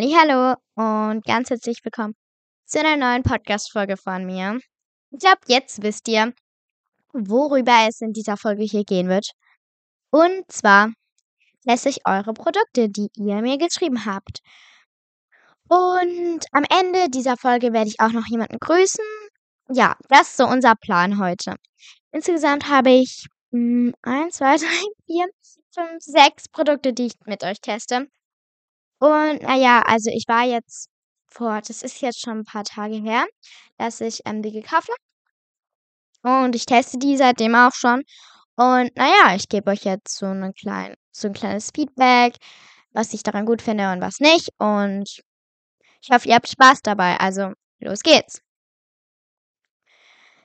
Hallo und ganz herzlich willkommen zu einer neuen Podcast-Folge von mir. Ich glaube, jetzt wisst ihr, worüber es in dieser Folge hier gehen wird. Und zwar lässt ich eure Produkte, die ihr mir geschrieben habt. Und am Ende dieser Folge werde ich auch noch jemanden grüßen. Ja, das ist so unser Plan heute. Insgesamt habe ich mh, 1, 2, 3, 4, 5, 6 Produkte, die ich mit euch teste. Und naja, also ich war jetzt vor, das ist jetzt schon ein paar Tage her, dass ich ähm, die gekauft habe. Und ich teste die seitdem auch schon. Und naja, ich gebe euch jetzt so, eine klein, so ein kleines Feedback, was ich daran gut finde und was nicht. Und ich hoffe, ihr habt Spaß dabei. Also, los geht's.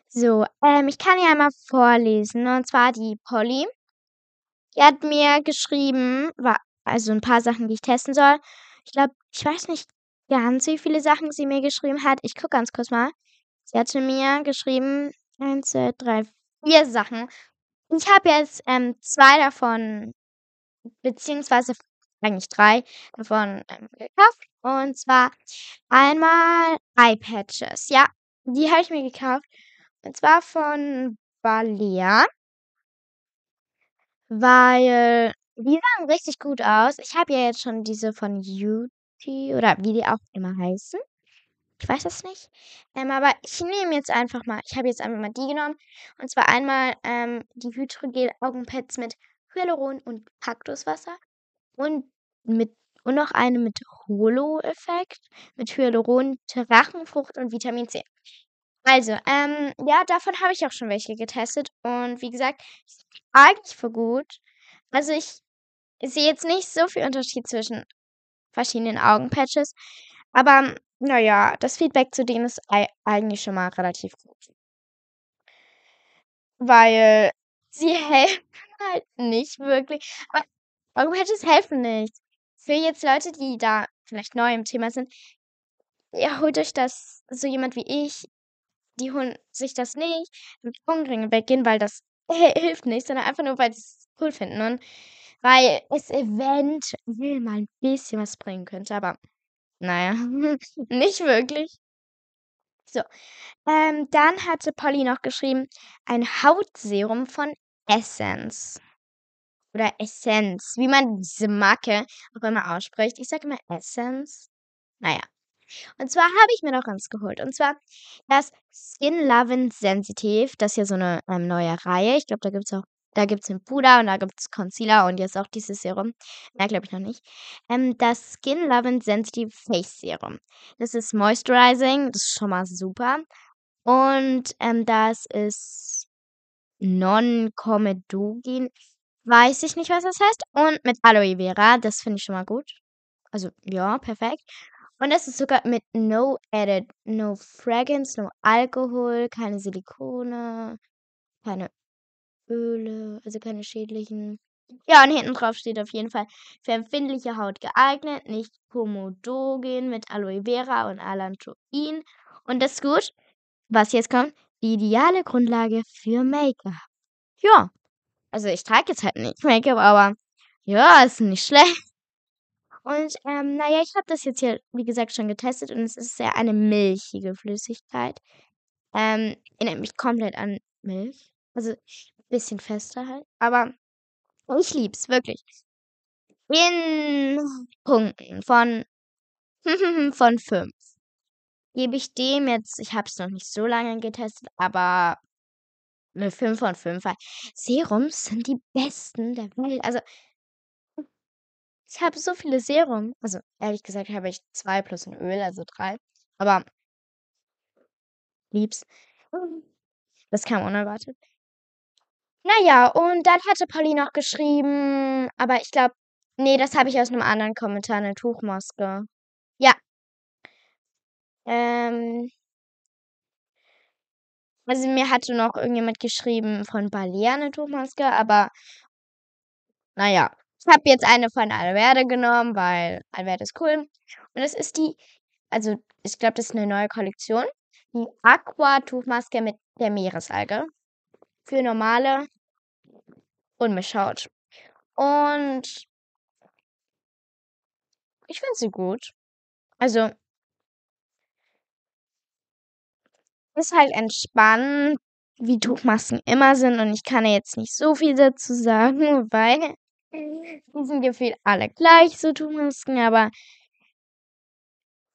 So, ähm, ich kann ja einmal vorlesen. Und zwar die Polly. Die hat mir geschrieben, war also ein paar Sachen, die ich testen soll. Ich glaube, ich weiß nicht ganz, wie viele Sachen sie mir geschrieben hat. Ich gucke ganz kurz mal. Sie hatte mir geschrieben, eins, zwei, drei, vier Sachen. Ich habe jetzt ähm, zwei davon, beziehungsweise eigentlich drei davon ähm, gekauft. Und zwar einmal Eye-Patches. Ja, die habe ich mir gekauft. Und zwar von Balea. Weil die sahen richtig gut aus. Ich habe ja jetzt schon diese von Beauty oder wie die auch immer heißen. Ich weiß das nicht. Ähm, aber ich nehme jetzt einfach mal, ich habe jetzt einfach mal die genommen. Und zwar einmal ähm, die Hydrogel Augenpads mit Hyaluron und Kaktuswasser. Und mit und noch eine mit Holo-Effekt, mit Hyaluron, Drachenfrucht und Vitamin C. Also, ähm, ja, davon habe ich auch schon welche getestet. Und wie gesagt, eigentlich für gut. Also ich ich sehe jetzt nicht so viel Unterschied zwischen verschiedenen Augenpatches. Aber naja, das Feedback zu denen ist eigentlich schon mal relativ gut. Weil sie helfen halt nicht wirklich. Aber Augenpatches helfen nicht. Für jetzt Leute, die da vielleicht neu im Thema sind, ja, holt euch das, so jemand wie ich, die holen sich das nicht mit Augenringe weggehen, weil das hilft nicht, sondern einfach nur, weil sie es cool finden. Und weil es eventuell mal ein bisschen was bringen könnte, aber naja, nicht wirklich. So, ähm, dann hatte Polly noch geschrieben, ein Hautserum von Essence. Oder Essence, wie man diese Marke auch immer ausspricht. Ich sage immer Essence. Naja. Und zwar habe ich mir noch eins geholt. Und zwar das Skin Lovin' Sensitive. Das ist ja so eine ähm, neue Reihe. Ich glaube, da gibt es auch da gibt es den Puder und da gibt es Concealer und jetzt auch dieses Serum. Mehr glaube ich noch nicht. Ähm, das Skin Loving Sensitive Face Serum. Das ist Moisturizing, das ist schon mal super. Und ähm, das ist Non-Comedogen. Weiß ich nicht, was das heißt. Und mit Aloe Vera, das finde ich schon mal gut. Also, ja, perfekt. Und das ist sogar mit No Edit, No Fragrance, No Alkohol, keine Silikone, keine Öle, also keine schädlichen. Ja, und hinten drauf steht auf jeden Fall für empfindliche Haut geeignet, nicht Komodogen mit Aloe Vera und Allantoin. Und das ist gut. Was jetzt kommt, die ideale Grundlage für Make-up. Ja, also ich trage jetzt halt nicht Make-up, aber ja, ist nicht schlecht. Und ähm, naja, ich habe das jetzt hier, wie gesagt, schon getestet und es ist sehr eine milchige Flüssigkeit. Ähm, erinnert mich komplett an Milch. Also bisschen fester halt. Aber ich lieb's, wirklich. In Punkten von, von 5 gebe ich dem jetzt, ich habe es noch nicht so lange getestet, aber eine 5 von 5. Weil Serums sind die besten der Welt. Also, ich habe so viele Serum. Also, ehrlich gesagt habe ich zwei plus ein Öl, also drei. Aber lieb's. Das kam unerwartet. Naja, und dann hatte Polly noch geschrieben, aber ich glaube, nee, das habe ich aus einem anderen Kommentar, eine Tuchmaske. Ja. Ähm. Also mir hatte noch irgendjemand geschrieben von Balea eine Tuchmaske, aber naja. Ich habe jetzt eine von Alverde genommen, weil Alverde ist cool. Und das ist die, also ich glaube, das ist eine neue Kollektion. Die Aqua-Tuchmaske mit der Meeresalge für normale Unmischhaut. Und ich finde sie gut. Also ist halt entspannend, wie Tuchmasken immer sind und ich kann ja jetzt nicht so viel dazu sagen, weil die sind gefühlt alle gleich, so Tuchmasken, aber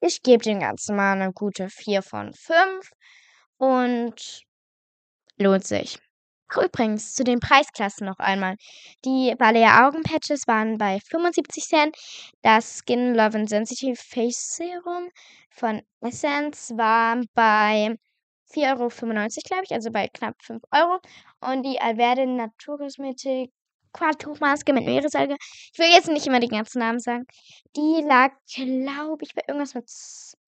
ich gebe dem Ganzen mal eine gute 4 von 5 und lohnt sich. Übrigens, zu den Preisklassen noch einmal. Die Balea Augenpatches waren bei 75 Cent. Das Skin Love and Sensitive Face Serum von Essence war bei 4,95 Euro, glaube ich, also bei knapp 5 Euro. Und die Alverde Naturkosmetik Quadtuchmaske mit Meeresalge. Ich will jetzt nicht immer die ganzen Namen sagen. Die lag, glaube ich, bei irgendwas mit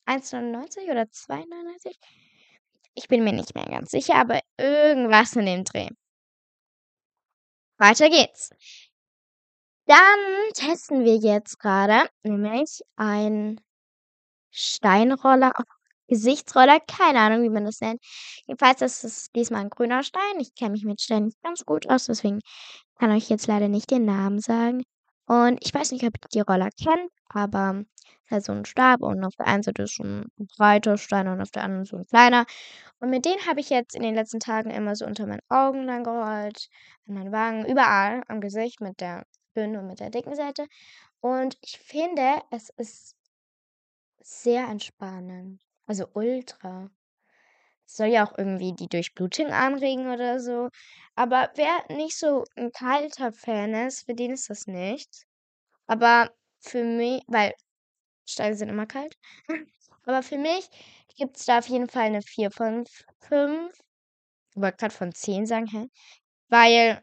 1,99 oder 2,99. Ich bin mir nicht mehr ganz sicher, aber irgendwas in dem Dreh. Weiter geht's. Dann testen wir jetzt gerade nämlich ein Steinroller, Gesichtsroller, keine Ahnung, wie man das nennt. Jedenfalls ist es diesmal ein grüner Stein. Ich kenne mich mit Steinen nicht ganz gut aus, deswegen kann euch jetzt leider nicht den Namen sagen. Und ich weiß nicht, ob ihr die Roller kennt, aber halt so ein Stab und auf der einen Seite ist so ein breiter Stein und auf der anderen so ein kleiner. Und mit denen habe ich jetzt in den letzten Tagen immer so unter meinen Augen lang gerollt, an meinen Wangen, überall am Gesicht mit der dünnen und mit der dicken Seite. Und ich finde, es ist sehr entspannend. Also ultra. Soll ja auch irgendwie die Durchblutung anregen oder so. Aber wer nicht so ein kalter Fan ist, für den ist das nichts. Aber für mich, weil Steine sind immer kalt. Aber für mich gibt es da auf jeden Fall eine 4 von 5. Ich wollte gerade von 10 sagen, hä? Weil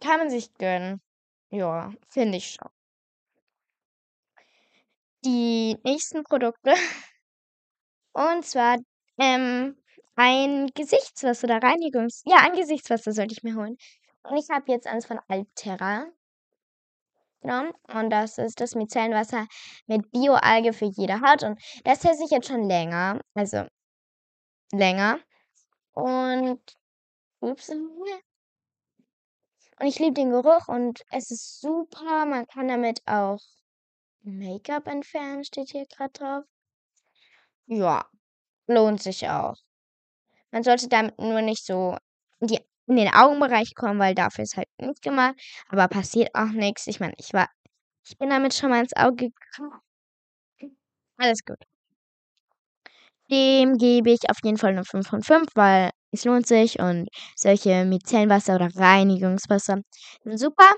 kann man sich gönnen. Ja, finde ich schon. Die nächsten Produkte. Und zwar ähm, ein Gesichtswasser oder Reinigungs... Ja, ein Gesichtswasser sollte ich mir holen. Und ich habe jetzt eins von Altera genommen. Und das ist das Micellenwasser mit Bioalge für jede Haut. Und das teste ich jetzt schon länger. Also länger. Und ups. Und ich liebe den Geruch und es ist super. Man kann damit auch Make-up entfernen, steht hier gerade drauf. Ja, lohnt sich auch. Man sollte damit nur nicht so in, die, in den Augenbereich kommen, weil dafür ist halt nicht gemacht. Aber passiert auch nichts. Ich meine, ich war, ich bin damit schon mal ins Auge gekommen. Alles gut. Dem gebe ich auf jeden Fall eine 5 von 5, weil es lohnt sich und solche Micellenwasser oder Reinigungswasser sind super.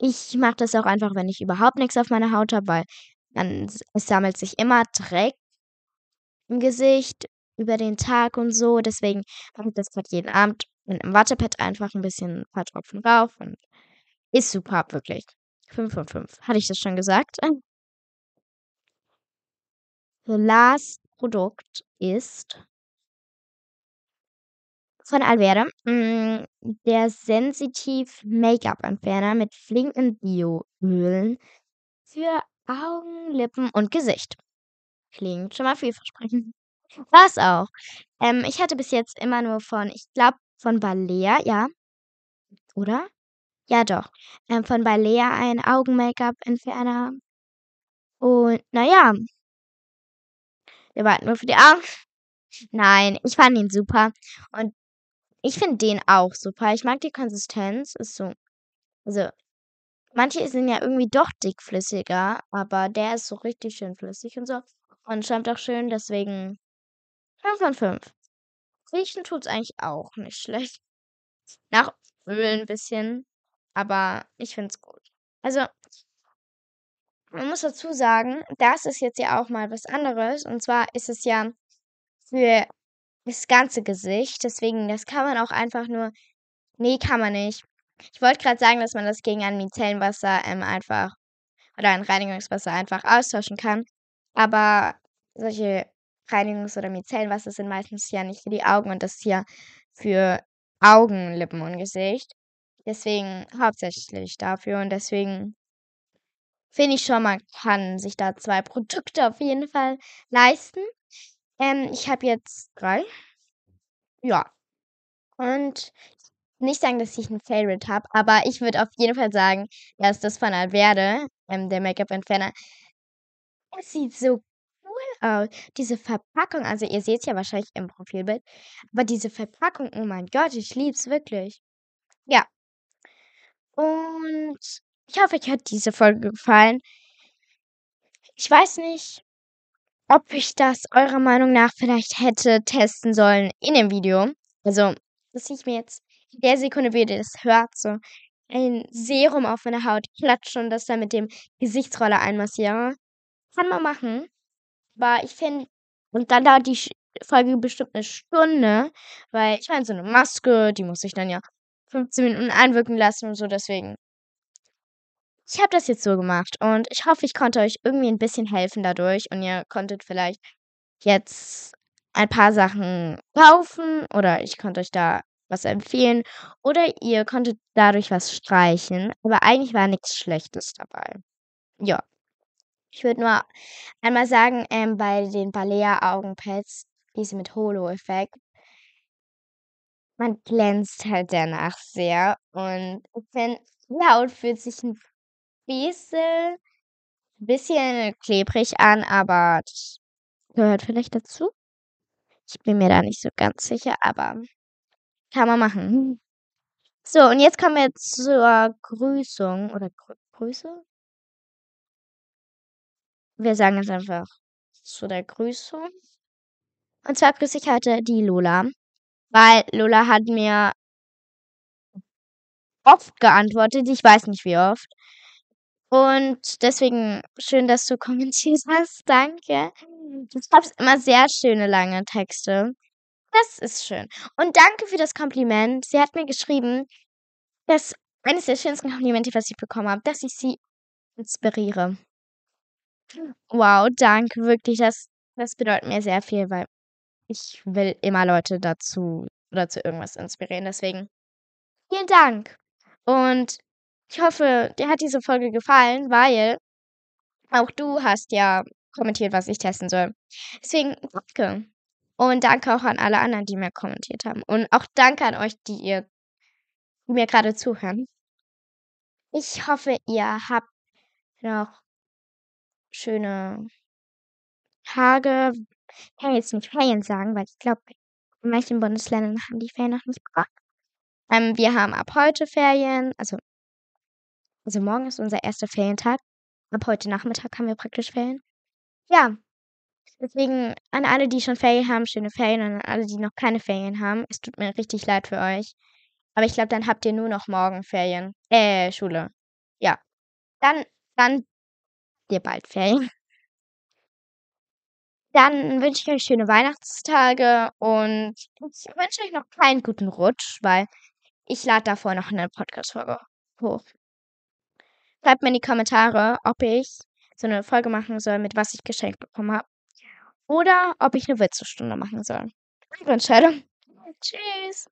Ich mache das auch einfach, wenn ich überhaupt nichts auf meiner Haut habe, weil dann es sammelt sich immer Dreck im Gesicht über den Tag und so. Deswegen mache ich das gerade jeden Abend mit einem Wattepad einfach ein bisschen ein paar Tropfen drauf und ist super, wirklich. 5 von 5. Hatte ich das schon gesagt? So, last Produkt ist von Alverde mm, der Sensitiv Make-up Entferner mit flinken Bioölen für Augen, Lippen und Gesicht. Klingt schon mal vielversprechend. War's auch. Ähm, ich hatte bis jetzt immer nur von, ich glaube, von Balea, ja. Oder? Ja, doch. Ähm, von Balea ein Augen-Make-up-Entferner. Und naja, der war halt nur für die Augen. Nein, ich fand ihn super. Und ich finde den auch super. Ich mag die Konsistenz. Ist so. Also, manche sind ja irgendwie doch dickflüssiger, aber der ist so richtig schön flüssig und so. Und schäumt auch schön, deswegen 5 von 5. Riechen tut's eigentlich auch nicht schlecht. Nach Öl ein bisschen, aber ich find's gut. Also, man muss dazu sagen, das ist jetzt ja auch mal was anderes. Und zwar ist es ja für das ganze Gesicht. Deswegen, das kann man auch einfach nur. Nee, kann man nicht. Ich wollte gerade sagen, dass man das gegen ein Micellenwasser ähm, einfach oder ein Reinigungswasser einfach austauschen kann. Aber solche Reinigungs- oder Micellenwasser sind meistens ja nicht für die Augen und das ist ja für Augen, Lippen und Gesicht. Deswegen hauptsächlich dafür und deswegen finde ich schon, man kann sich da zwei Produkte auf jeden Fall leisten. Ähm, ich habe jetzt drei. Ja. Und nicht sagen, dass ich ein Favorite habe, aber ich würde auf jeden Fall sagen, dass das von Alverde, ähm, der Make-up-Entferner, es sieht so aus. Diese Verpackung, also ihr seht es ja wahrscheinlich im Profilbild, aber diese Verpackung, oh mein Gott, ich liebe es wirklich. Ja. Und ich hoffe, euch hat diese Folge gefallen. Ich weiß nicht, ob ich das eurer Meinung nach vielleicht hätte testen sollen in dem Video. Also, dass ich mir jetzt in der Sekunde, wie ihr das hört, so ein Serum auf meine Haut klatsche und das dann mit dem Gesichtsroller einmassiere. Kann man machen. Aber ich finde, und dann dauert die Folge bestimmt eine Stunde, weil ich meine, so eine Maske, die muss ich dann ja 15 Minuten einwirken lassen und so, deswegen. Ich habe das jetzt so gemacht und ich hoffe, ich konnte euch irgendwie ein bisschen helfen dadurch und ihr konntet vielleicht jetzt ein paar Sachen kaufen oder ich konnte euch da was empfehlen oder ihr konntet dadurch was streichen, aber eigentlich war nichts Schlechtes dabei. Ja. Ich würde nur einmal sagen, ähm, bei den Balea-Augenpads, diese mit Holo-Effekt, man glänzt halt danach sehr. Und ich finde, die Haut fühlt sich ein bisschen, bisschen klebrig an, aber das gehört vielleicht dazu. Ich bin mir da nicht so ganz sicher, aber kann man machen. So, und jetzt kommen wir zur Grüßung oder Grü Grüße? Wir sagen es einfach zu der Grüßung. Und zwar grüße ich heute die Lola, weil Lola hat mir oft geantwortet, ich weiß nicht wie oft. Und deswegen schön, dass du kommentiert hast, danke. Du schreibst immer sehr schöne lange Texte. Das ist schön. Und danke für das Kompliment. Sie hat mir geschrieben, dass eines der schönsten Komplimente, was ich bekommen habe, dass ich sie inspiriere. Wow, danke, wirklich, das das bedeutet mir sehr viel, weil ich will immer Leute dazu oder zu irgendwas inspirieren. Deswegen vielen Dank. Und ich hoffe, dir hat diese Folge gefallen, weil auch du hast ja kommentiert, was ich testen soll. Deswegen danke. Und danke auch an alle anderen, die mir kommentiert haben. Und auch danke an euch, die ihr mir gerade zuhören. Ich hoffe, ihr habt noch schöne Tage. Ich kann jetzt nicht Ferien sagen, weil ich glaube, in manchen Bundesländern haben die Ferien noch nicht begonnen. Ähm, wir haben ab heute Ferien, also, also morgen ist unser erster Ferientag. Ab heute Nachmittag haben wir praktisch Ferien. Ja, deswegen an alle, die schon Ferien haben, schöne Ferien und an alle, die noch keine Ferien haben. Es tut mir richtig leid für euch. Aber ich glaube, dann habt ihr nur noch morgen Ferien. Äh, Schule. Ja. Dann, dann ihr bald Ferien. Dann wünsche ich euch schöne Weihnachtstage und ich wünsche euch noch keinen guten Rutsch, weil ich lade davor noch eine Podcast-Folge hoch. Schreibt mir in die Kommentare, ob ich so eine Folge machen soll, mit was ich geschenkt bekommen habe. Oder ob ich eine Witzestunde machen soll. Eure Entscheidung. Tschüss.